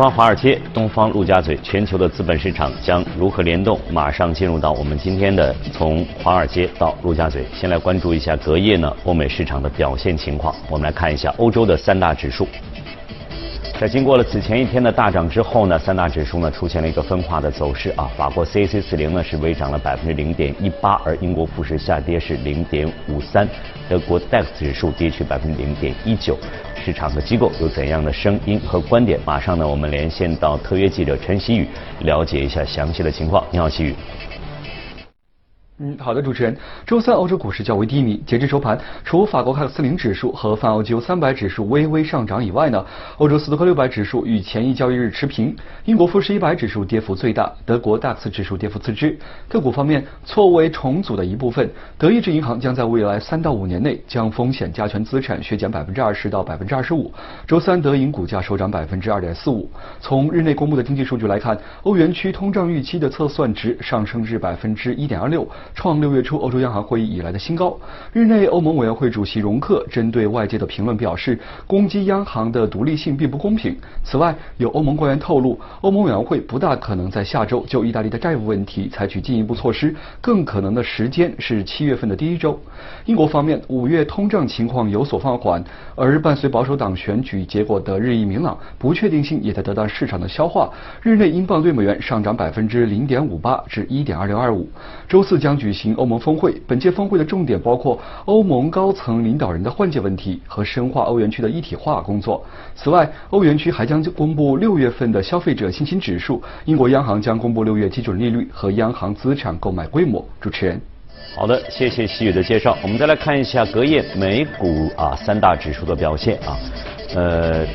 方华尔街，东方陆家嘴，全球的资本市场将如何联动？马上进入到我们今天的从华尔街到陆家嘴，先来关注一下隔夜呢欧美市场的表现情况。我们来看一下欧洲的三大指数。在经过了此前一天的大涨之后呢，三大指数呢出现了一个分化的走势啊。法国 CAC 四零呢是微涨了百分之零点一八，而英国富时下跌是零点五三，德国 DAX 指数跌去百分之零点一九。市场和机构有怎样的声音和观点？马上呢，我们连线到特约记者陈曦宇，了解一下详细的情况。你好，曦宇。嗯，好的，主持人。周三欧洲股市较为低迷，截至收盘，除法国 CAC 四零指数和泛欧几欧三百指数微微上涨以外呢，欧洲斯托克六百指数与前一交易日持平。英国富时一百指数跌幅最大，德国 DAX 指数跌幅次之。个股方面，错为重组的一部分，德意志银行将在未来三到五年内将风险加权资产削减百分之二十到百分之二十五。周三德银股价收涨百分之二点四五。从日内公布的经济数据来看，欧元区通胀预期的测算值上升至百分之一点二六。创六月初欧洲央行会议以来的新高。日内，欧盟委员会主席容克针对外界的评论表示，攻击央行的独立性并不公平。此外，有欧盟官员透露，欧盟委员会不大可能在下周就意大利的债务问题采取进一步措施，更可能的时间是七月份的第一周。英国方面，五月通胀情况有所放缓，而伴随保守党选举结果的日益明朗，不确定性也在得到市场的消化。日内，英镑对美元上涨百分之零点五八至一点二六二五。周四将举行欧盟峰会，本届峰会的重点包括欧盟高层领导人的换届问题和深化欧元区的一体化工作。此外，欧元区还将公布六月份的消费者信心指数。英国央行将公布六月基准利率和央行资产购买规模。主持人。好的，谢谢西雨的介绍。我们再来看一下隔夜美股啊三大指数的表现啊，呃，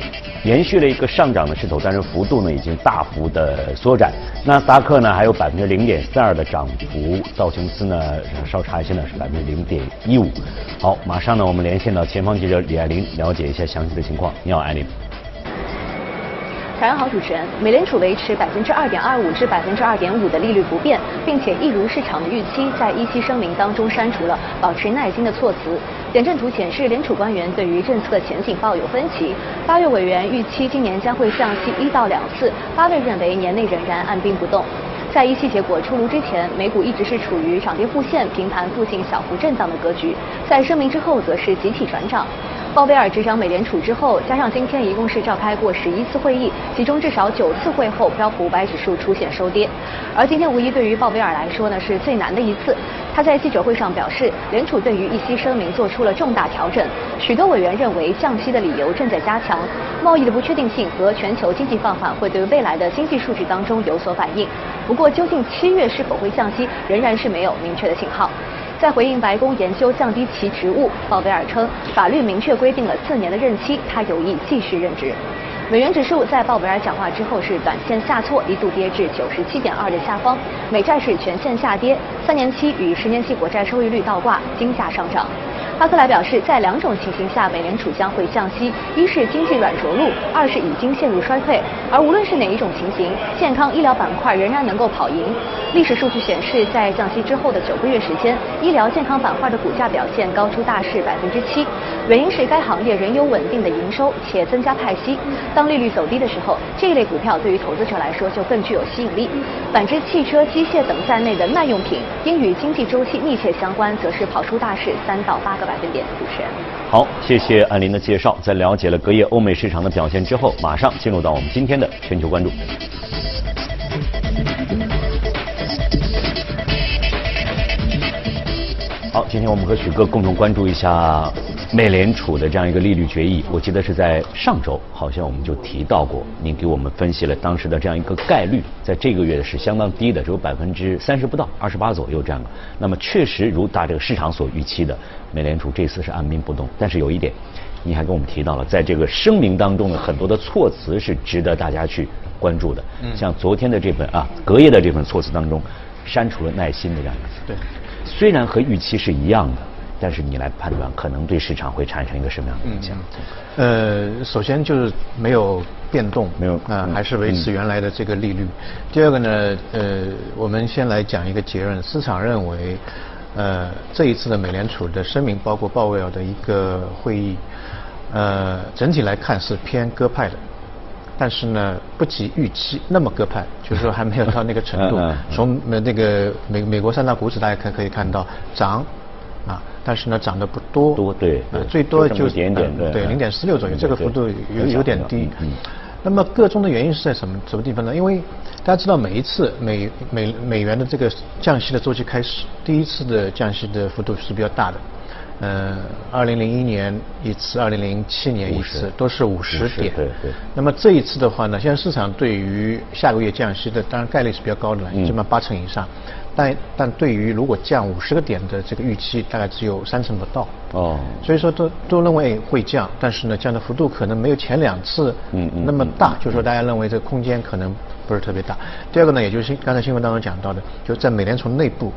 延续了一个上涨的势头，但是幅度呢已经大幅的缩窄。纳斯达克呢还有百分之零点四二的涨幅，道琼斯呢稍差一些呢是百分之零点一五。好，马上呢我们连线到前方记者李爱玲，了解一下详细的情况。你好，爱玲。早上好，主持人。美联储维持百分之二点二五至百分之二点五的利率不变，并且一如市场的预期，在一期声明当中删除了保持耐心的措辞。点阵图显示，联储官员对于政策前景抱有分歧。八月委员预期今年将会降息一到两次，八月认为年内仍然按兵不动。在一期结果出炉之前，美股一直是处于涨跌互现、平盘附近小幅震荡的格局，在声明之后则是集体转涨。鲍威尔执掌美联储之后，加上今天一共是召开过十一次会议，其中至少九次会后，标普五百指数出现收跌。而今天无疑对于鲍威尔来说呢是最难的一次。他在记者会上表示，联储对于议息声明做出了重大调整。许多委员认为降息的理由正在加强，贸易的不确定性和全球经济放缓会对未来的经济数据当中有所反映。不过，究竟七月是否会降息，仍然是没有明确的信号。在回应白宫研究降低其职务，鲍威尔称，法律明确规定了四年的任期，他有意继续任职。美元指数在鲍威尔讲话之后是短线下挫，一度跌至九十七点二的下方，美债是全线下跌，三年期与十年期国债收益率倒挂，金价上涨。巴克莱表示，在两种情形下，美联储将会降息：一是经济软着陆，二是已经陷入衰退。而无论是哪一种情形，健康医疗板块仍然能够跑赢。历史数据显示，在降息之后的九个月时间，医疗健康板块的股价表现高出大市百分之七，原因是该行业仍有稳定的营收且增加派息。当利率走低的时候，这一类股票对于投资者来说就更具有吸引力。反之，汽车、机械等在内的耐用品，因与经济周期密切相关，则是跑出大市三到八个。百分点，主持人。好，谢谢安林的介绍。在了解了隔夜欧美市场的表现之后，马上进入到我们今天的全球关注。好，今天我们和许哥共同关注一下美联储的这样一个利率决议。我记得是在上周，好像我们就提到过，您给我们分析了当时的这样一个概率，在这个月是相当低的，只有百分之三十不到，二十八左右这样的。那么确实如大这个市场所预期的，美联储这次是按兵不动。但是有一点，你还跟我们提到了，在这个声明当中的很多的措辞是值得大家去关注的。嗯。像昨天的这份啊，隔夜的这份措辞当中，删除了耐心的这样一个词。对。虽然和预期是一样的，但是你来判断可能对市场会产生一个什么样的影响？呃，首先就是没有变动，没有啊，还是维持原来的这个利率。第二个呢，呃，我们先来讲一个结论，市场认为，呃，这一次的美联储的声明，包括鲍威尔的一个会议，呃，整体来看是偏鸽派的，但是呢不及预期那么鸽派，就是说还没有到那个程度。从那个美美国三大股指大家可可以看到涨，啊，但是呢涨得不多，多对，最多就点点对零点四六左右，这个幅度有有点低。那么个中的原因是在什么什么地方呢？因为大家知道每一次美美美元的这个降息的周期开始，第一次的降息的幅度是比较大的。嗯，二零零一年一次，二零零七年一次，都是五十点。对对。那么这一次的话呢，现在市场对于下个月降息的，当然概率是比较高的了，起码八成以上。但但对于如果降五十个点的这个预期，大概只有三成不到。哦。所以说都都认为会降，但是呢，降的幅度可能没有前两次那么大，就是说大家认为这个空间可能不是特别大。第二个呢，也就是刚才新闻当中讲到的，就在美联储内部。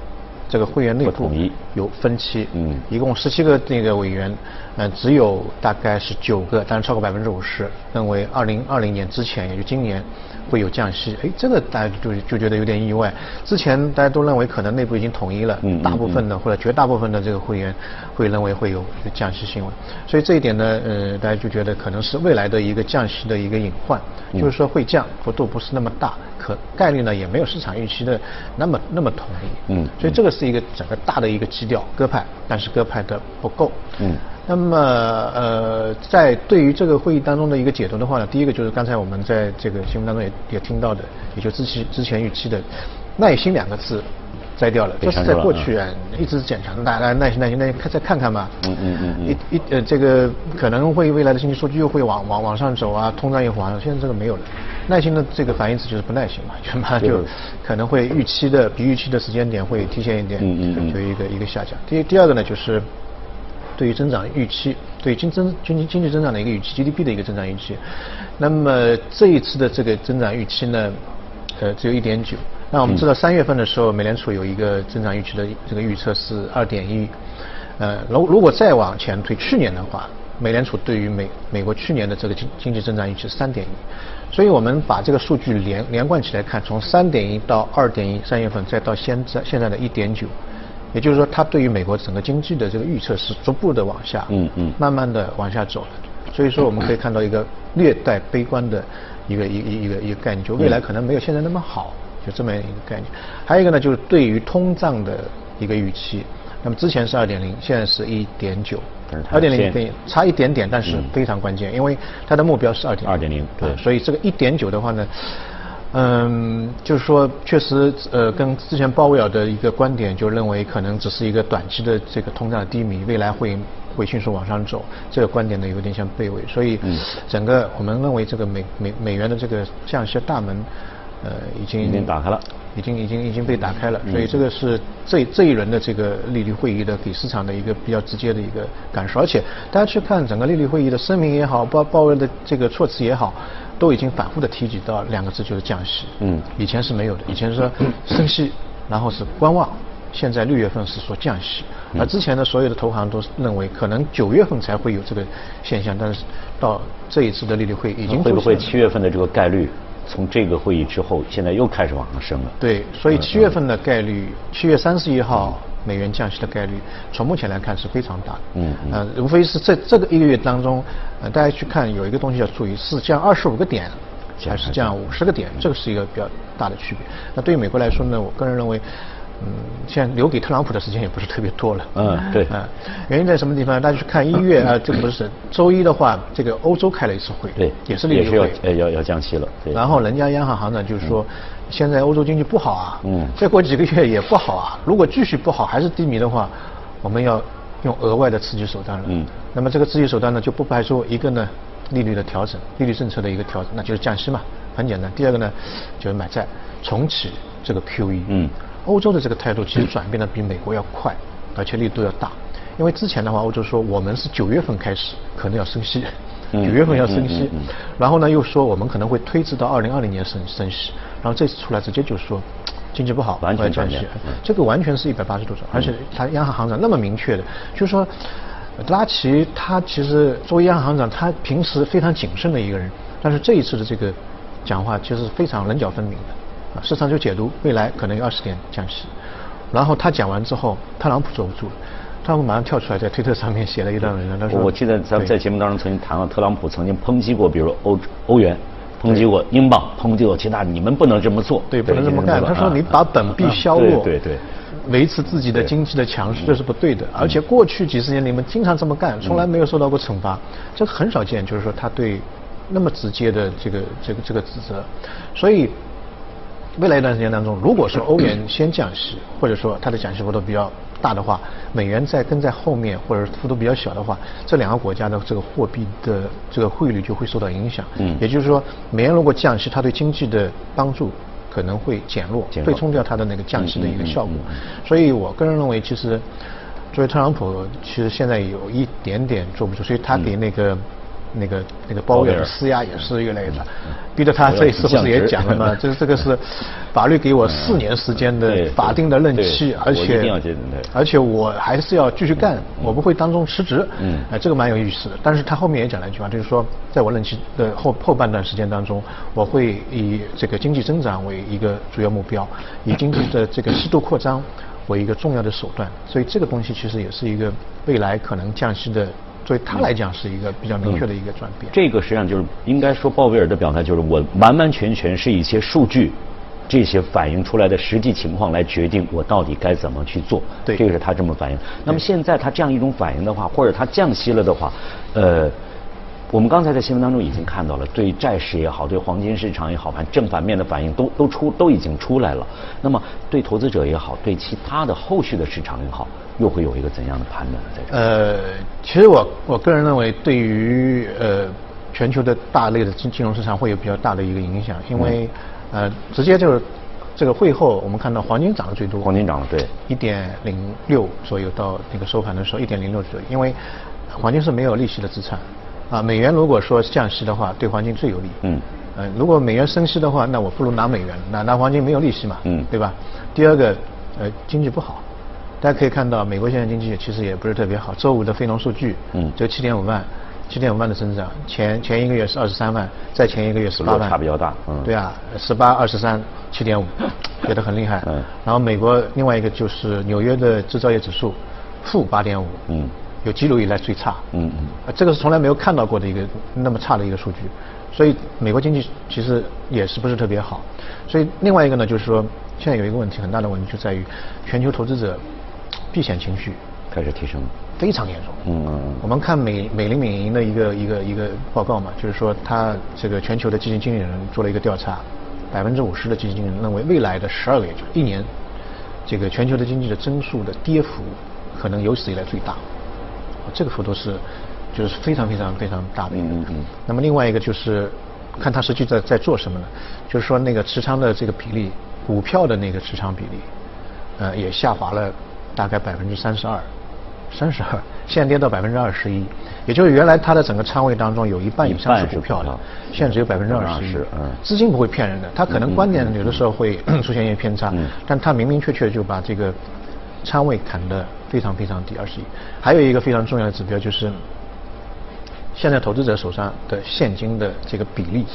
这个会员内部有分歧，嗯，一共十七个那个委员，嗯，只有大概是九个，但是超过百分之五十认为二零二零年之前，也就今年。会有降息，哎，这个大家就就觉得有点意外。之前大家都认为可能内部已经统一了，嗯大部分的或者绝大部分的这个会员会认为会有降息新闻，所以这一点呢，呃，大家就觉得可能是未来的一个降息的一个隐患，就是说会降幅度不是那么大，可概率呢也没有市场预期的那么那么统一。嗯，所以这个是一个整个大的一个基调，鸽派，但是鸽派的不够。嗯。那么呃，在对于这个会议当中的一个解读的话呢，第一个就是刚才我们在这个新闻当中也也听到的，也就之前之前预期的耐心两个字摘掉了，这是在过去啊一直检查，大家耐心耐心耐心看再看看吧。嗯嗯嗯一一呃这个可能会未来的经济数据又会往往往上走啊，通胀又往上，现在这个没有了。耐心的这个反义词就是不耐心嘛，就马上就可能会预期的比预期的时间点会提前一点，嗯嗯嗯，就一个一个下降。第第二个呢就是。对于增长预期，对经增经济经济增长的一个预期，GDP 的一个增长预期，那么这一次的这个增长预期呢，呃，只有一点九。那我们知道三月份的时候，美联储有一个增长预期的这个预测是二点一。呃，如如果再往前推，去年的话，美联储对于美美国去年的这个经经济增长预期是三点一。所以我们把这个数据连连贯起来看，从三点一到二点一，三月份再到现在现在的一点九。也就是说，它对于美国整个经济的这个预测是逐步的往下，嗯嗯，慢慢的往下走的。所以说，我们可以看到一个略带悲观的一个一一一个一个概念，就未来可能没有现在那么好，就这么一个概念。还有一个呢，就是对于通胀的一个预期。那么之前是二点零，现在是一点九，二点零对差一点点，但是非常关键，因为它的目标是二点二点零，对，所以这个一点九的话呢。嗯，就是说，确实，呃，跟之前鲍威尔的一个观点，就认为可能只是一个短期的这个通胀的低迷，未来会会迅速往上走。这个观点呢，有点像背位，所以，整个我们认为这个美美美元的这个降息大门，呃，已经已经打开了，已经已经已经被打开了。所以这个是这这一轮的这个利率会议的给市场的一个比较直接的一个感受。而且大家去看整个利率会议的声明也好，鲍鲍威尔的这个措辞也好。都已经反复的提及到两个字，就是降息。嗯，以前是没有的，以前是说升息，然后是观望。现在六月份是说降息，而之前的所有的投行都认为可能九月份才会有这个现象，但是到这一次的利率会已经会不会七月份的这个概率从这个会议之后现在又开始往上升了？对，所以七月份的概率，七月三十一号。美元降息的概率，从目前来看是非常大的。嗯嗯。呃，无非是在这个一个月当中，呃，大家去看有一个东西要注意，是降二十五个点，还是降五十个点？这个是一个比较大的区别。那对于美国来说呢，我个人认为，嗯，现在留给特朗普的时间也不是特别多了。嗯，对。嗯，原因在什么地方？大家去看一月啊，这个不是周一的话，这个欧洲开了一次会，对，也是利率会，呃，要要降息了。对。然后人家央行行长就是说。现在欧洲经济不好啊，嗯，再过几个月也不好啊。如果继续不好，还是低迷的话，我们要用额外的刺激手段了。嗯，那么这个刺激手段呢，就不排除一个呢，利率的调整，利率政策的一个调整，那就是降息嘛，很简单。第二个呢，就是买债，重启这个 QE。嗯，欧洲的这个态度其实转变的比美国要快，而且力度要大。因为之前的话，欧洲说我们是九月份开始可能要升息，九月份要升息，然后呢又说我们可能会推迟到二零二零年升升息。然后这次出来直接就说经济不好，完全降息，这个完全是一百八十度转，而且他央行行长那么明确的，就是说，拉奇他其实作为央行行长，他平时非常谨慎的一个人，但是这一次的这个讲话其实非常棱角分明的，啊，市场就解读未来可能有二十点降息，然后他讲完之后，特朗普坐不住了，特朗普马上跳出来在推特上面写了一段文章，他说，我记得咱们在节目当中曾经谈了，特朗普曾经抨击过，比如欧欧元。抨击过英镑，抨击过其他，你们不能这么做。对，不能这么干。他说你把本币削弱，对对，维持自己的经济的强势，这是不对的。而且过去几十年你们经常这么干，从来没有受到过惩罚，这个很少见。就是说他对那么直接的这个这个这个指责，所以。未来一段时间当中，如果说欧元先降息，或者说它的降息幅度比较大的话，美元再跟在后面，或者幅度比较小的话，这两个国家的这个货币的这个汇率就会受到影响。嗯，也就是说，美元如果降息，它对经济的帮助可能会减弱，对冲掉它的那个降息的一个效果。所以我个人认为，其实作为特朗普，其实现在有一点点坐不住，所以他给那个。那个那个鲍威尔施压也是越来越大，逼得他这一次不是也讲了吗？这 这个是法律给我四年时间的法定的任期，而且而且我还是要继续干，我不会当中辞职。嗯，哎，这个蛮有意思的。但是他后面也讲了一句话，就是说，在我任期的后后半段时间当中，我会以这个经济增长为一个主要目标，以经济的这个适度扩张为一个重要的手段。所以这个东西其实也是一个未来可能降息的。所以他来讲是一个比较明确的一个转变。这个实际上就是应该说鲍威尔的表态就是我完完全全是一些数据，这些反映出来的实际情况来决定我到底该怎么去做。对，这个是他这么反应。那么现在他这样一种反应的话，或者他降息了的话，呃。我们刚才在新闻当中已经看到了，对债市也好，对黄金市场也好，反正正反面的反应都都出都已经出来了。那么对投资者也好，对其他的后续的市场也好，又会有一个怎样的判断呢？在这呃，其实我我个人认为，对于呃全球的大类的金金融市场会有比较大的一个影响，因为呃直接就是这个会后我们看到黄金涨得最多，黄金涨了对，一点零六左右到那个收盘的时候一点零六左右，因为黄金是没有利息的资产。啊，美元如果说降息的话，对黄金最有利。嗯。呃，如果美元升息的话，那我不如拿美元，拿拿黄金没有利息嘛。嗯。对吧？第二个，呃，经济不好，大家可以看到，美国现在经济其实也不是特别好。周五的非农数据，嗯，就七点五万，七点五万的增长，前前一个月是二十三万，再前一个月十八万。差比较大。嗯。对啊，十八、二十三、七点五，觉得很厉害。嗯。然后美国另外一个就是纽约的制造业指数，负八点五。嗯。有记录以来最差，嗯嗯，这个是从来没有看到过的一个那么差的一个数据，所以美国经济其实也是不是特别好，所以另外一个呢，就是说现在有一个问题，很大的问题就在于全球投资者避险情绪开始提升，非常严重，嗯嗯，我们看美美林美银的一个一个一个报告嘛，就是说他这个全球的基金经理人做了一个调查，百分之五十的基金经理人认为未来的十二个月就一年，这个全球的经济的增速的跌幅可能有史以来最大。这个幅度是，就是非常非常非常大的一个。嗯嗯。那么另外一个就是，看它实际在在做什么呢？就是说那个持仓的这个比例，股票的那个持仓比例，呃，也下滑了大概百分之三十二，三十二，现在跌到百分之二十一。也就是原来它的整个仓位当中有一半以上是股票的，现在只有百分之二十一。嗯。资金不会骗人的，他可能观点有的时候会 出现一些偏差，但他明明确确就把这个。仓位砍得非常非常低，二十亿。还有一个非常重要的指标就是，现在投资者手上的现金的这个比例，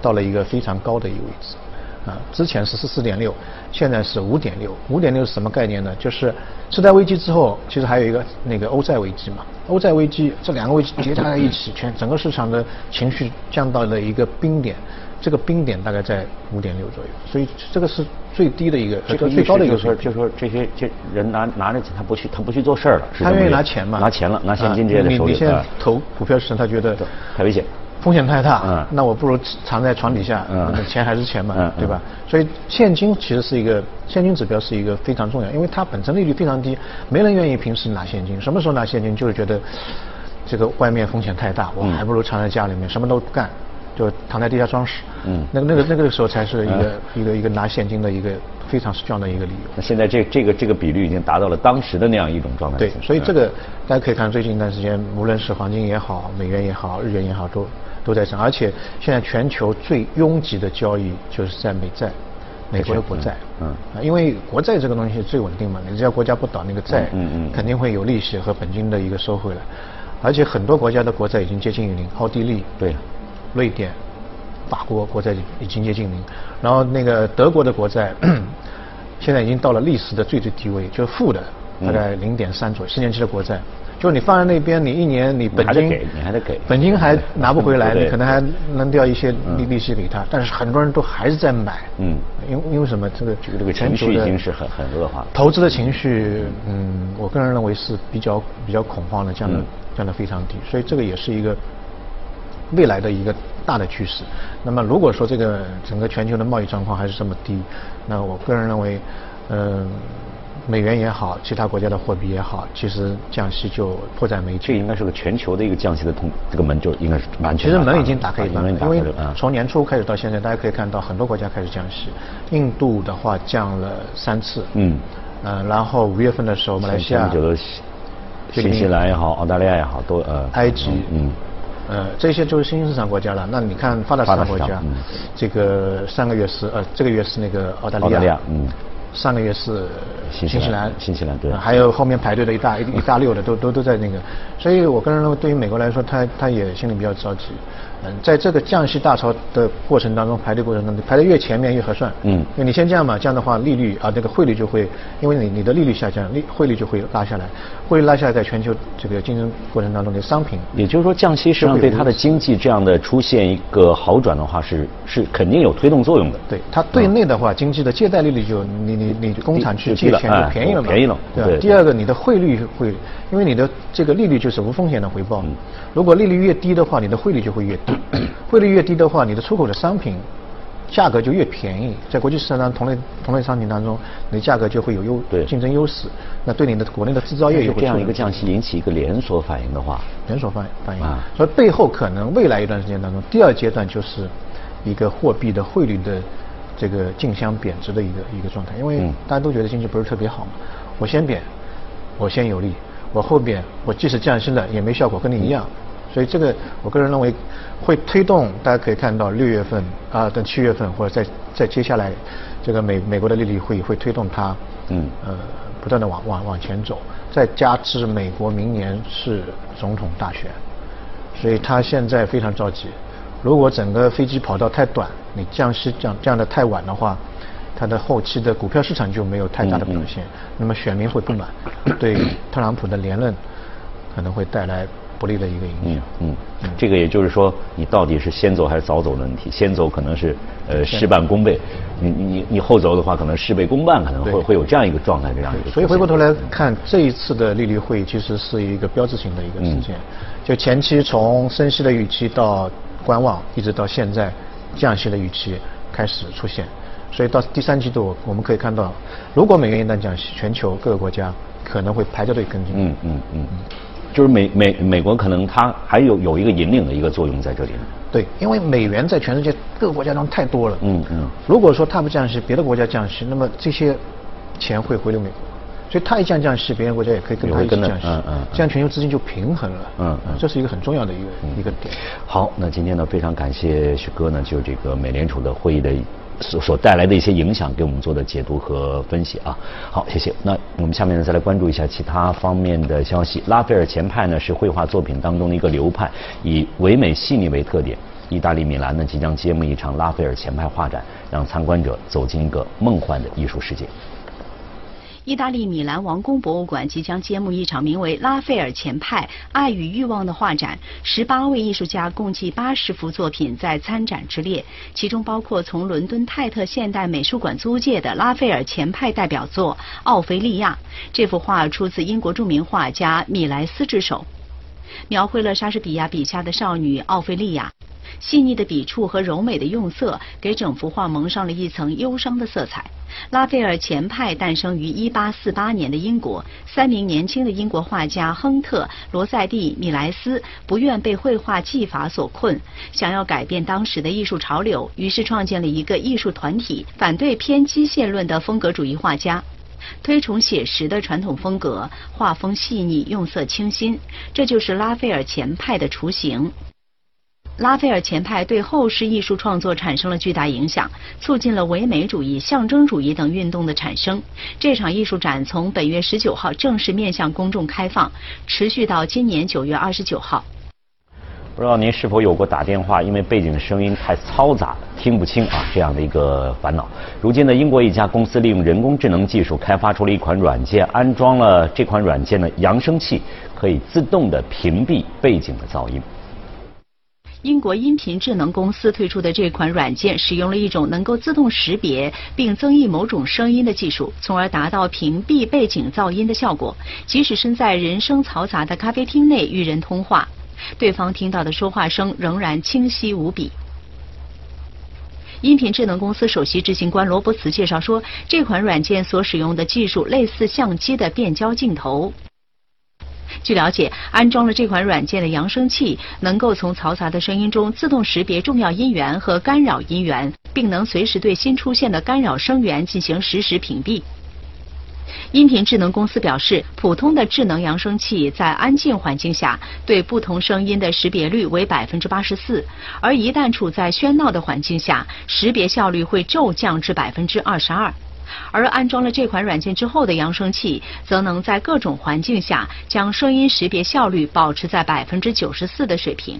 到了一个非常高的一个位置。啊，之前是十四点六，现在是五点六。五点六是什么概念呢？就是次贷危机之后，其实还有一个那个欧债危机嘛。欧债危机这两个危机叠加在一起，全整个市场的情绪降到了一个冰点。这个冰点大概在五点六左右，所以这个是最低的一个，这个最高的一个。就说，就说这些这人拿拿着钱，他不去，他不去做事儿了。他愿意拿钱嘛？拿钱了，拿现金这些的手里。你你现在投股票市场，他觉得太危险，风险太大。嗯。那我不如藏在床底下，嗯，钱还是钱嘛，对吧？所以现金其实是一个现金指标是一个非常重要，因为它本身利率非常低，没人愿意平时拿现金。什么时候拿现金？就是觉得这个外面风险太大，我还不如藏在家里面，什么都不干。就躺在地下装死，嗯，那个那个那个时候才是一个一个一个拿现金的一个非常重要的一个理由。那现在这这个这个比率已经达到了当时的那样一种状态。对，所以这个大家可以看最近一段时间，无论是黄金也好，美元也好，日元也好，都都在涨。而且现在全球最拥挤的交易就是在美债，美国的国债，嗯，啊，因为国债这个东西最稳定嘛，你只要国家不倒，那个债，嗯嗯，肯定会有利息和本金的一个收回来。而且很多国家的国债已经接近于零，奥地利，对。瑞典、法国国债已经接近零，然后那个德国的国债 现在已经到了历史的最最低位，就是负的，大概零点三左右。十年期的国债就你放在那边，你一年你本金你还得给，本金还拿不回来，你可能还扔掉一些利利息给他，但是很多人都还是在买。嗯，因因为什么？这个这个这个情绪已经是很很恶化了。投资的情绪，嗯，我个人认为是比较比较恐慌的，降的降的非常低，所以这个也是一个未来的一个大的趋势。那么如果说这个整个全球的贸易状况还是这么低，那我个人认为，嗯。美元也好，其他国家的货币也好，其实降息就迫在眉睫。这应该是个全球的一个降息的通，这个门就应该是完全。其实门已经打开一半了，因为从年初开始到现在，大家可以看到很多国家开始降息。印度的话降了三次，嗯，嗯，然后五月份的时候，马来西亚、新西兰也好，澳大利亚也好，都呃，埃及，嗯，呃，这些就是新兴市场国家了。那你看发达市场国家，这个上个月是呃，这个月是那个澳大利亚，嗯。上个月是新西兰，新西兰对，还有后面排队的一大一一大溜的都都都在那个，所以我个人认为，对于美国来说，他他也心里比较着急。嗯，在这个降息大潮的过程当中，排队过程当中，排的越前面越合算。嗯，因为你先降嘛，这样的话利率啊，这个汇率就会，因为你你的利率下降，利汇率就会拉下来，汇率拉下来，在全球这个竞争过程当中的商品，也就是说降息实际上对它的经济这样的出现一个好转的话，是是肯定有推动作用的。对，它对内的话，经济的借贷利率就你你你工厂去借钱就便宜了嘛，便宜了，对吧？第二个，你的汇率会，因为你的这个利率就是无风险的回报，如果利率越低的话，你的汇率就会越低，汇率。越低的话，你的出口的商品价格就越便宜，在国际市场上同类同类商品当中，你的价格就会有优竞争优势。那对你的国内的制造业有这样一个降息引起一个连锁反应的话，连锁反反应啊，所以背后可能未来一段时间当中，第二阶段就是一个货币的汇率的这个竞相贬值的一个一个状态，因为大家都觉得经济不是特别好嘛，我先贬，我先有利，我后边，我即使降息了也没效果，跟你一样。所以这个，我个人认为会推动，大家可以看到六月份啊，等七月份或者在在接下来，这个美美国的利率会会推动它，嗯呃不断的往往往前走，再加之美国明年是总统大选，所以他现在非常着急。如果整个飞机跑道太短，你降息降降的太晚的话，它的后期的股票市场就没有太大的表现，那么选民会不满，对特朗普的连任可能会带来。不利的一个影响。嗯嗯，这个也就是说，你到底是先走还是早走的问题？先走可能是呃事半功倍，你你你后走的话，可能事倍功半，可能会会有这样一个状态，这样一个。所以回过头来看，这一次的利率会议其实是一个标志性的一个事件。就前期从升息的预期到观望，一直到现在降息的预期开始出现。所以到第三季度，我们可以看到，如果美元一旦降息，全球各个国家可能会排着队跟进。嗯嗯嗯嗯。就是美美美国可能它还有有一个引领的一个作用在这里。对，因为美元在全世界各个国家中太多了。嗯嗯。如果说它不降息，别的国家降息，那么这些钱会回流美国，所以它一降降息，别的国家也可以跟它一起降息。嗯嗯。这样全球资金就平衡了。嗯嗯。这是一个很重要的一个一个点。好，那今天呢，非常感谢许哥呢，就这个美联储的会议的。所所带来的一些影响，给我们做的解读和分析啊。好，谢谢。那我们下面呢，再来关注一下其他方面的消息。拉斐尔前派呢，是绘画作品当中的一个流派，以唯美细腻为特点。意大利米兰呢，即将揭幕一场拉斐尔前派画展，让参观者走进一个梦幻的艺术世界。意大利米兰王宫博物馆即将揭幕一场名为《拉斐尔前派：爱与欲望》的画展，十八位艺术家共计八十幅作品在参展之列，其中包括从伦敦泰特现代美术馆租借的拉斐尔前派代表作《奥菲利亚》。这幅画出自英国著名画家米莱斯之手，描绘了莎士比亚笔下的少女奥菲利亚。细腻的笔触和柔美的用色，给整幅画蒙上了一层忧伤的色彩。拉斐尔前派诞生于1848年的英国，三名年轻的英国画家亨特、罗塞蒂、米莱斯不愿被绘画技法所困，想要改变当时的艺术潮流，于是创建了一个艺术团体，反对偏机械论的风格主义画家，推崇写实的传统风格，画风细腻，用色清新，这就是拉斐尔前派的雏形。拉斐尔前派对后世艺术创作产生了巨大影响，促进了唯美主义、象征主义等运动的产生。这场艺术展从本月十九号正式面向公众开放，持续到今年九月二十九号。不知道您是否有过打电话因为背景声音太嘈杂听不清啊这样的一个烦恼？如今呢，英国一家公司利用人工智能技术开发出了一款软件，安装了这款软件的扬声器，可以自动的屏蔽背景的噪音。英国音频智能公司推出的这款软件，使用了一种能够自动识别并增益某种声音的技术，从而达到屏蔽背景噪音的效果。即使身在人声嘈杂的咖啡厅内与人通话。对方听到的说话声仍然清晰无比。音频智能公司首席执行官罗伯茨介绍说，这款软件所使用的技术类似相机的变焦镜头。据了解，安装了这款软件的扬声器能够从嘈杂的声音中自动识别重要音源和干扰音源，并能随时对新出现的干扰声源进行实时屏蔽。音频智能公司表示，普通的智能扬声器在安静环境下对不同声音的识别率为百分之八十四，而一旦处在喧闹的环境下，识别效率会骤降至百分之二十二。而安装了这款软件之后的扬声器，则能在各种环境下将声音识别效率保持在百分之九十四的水平。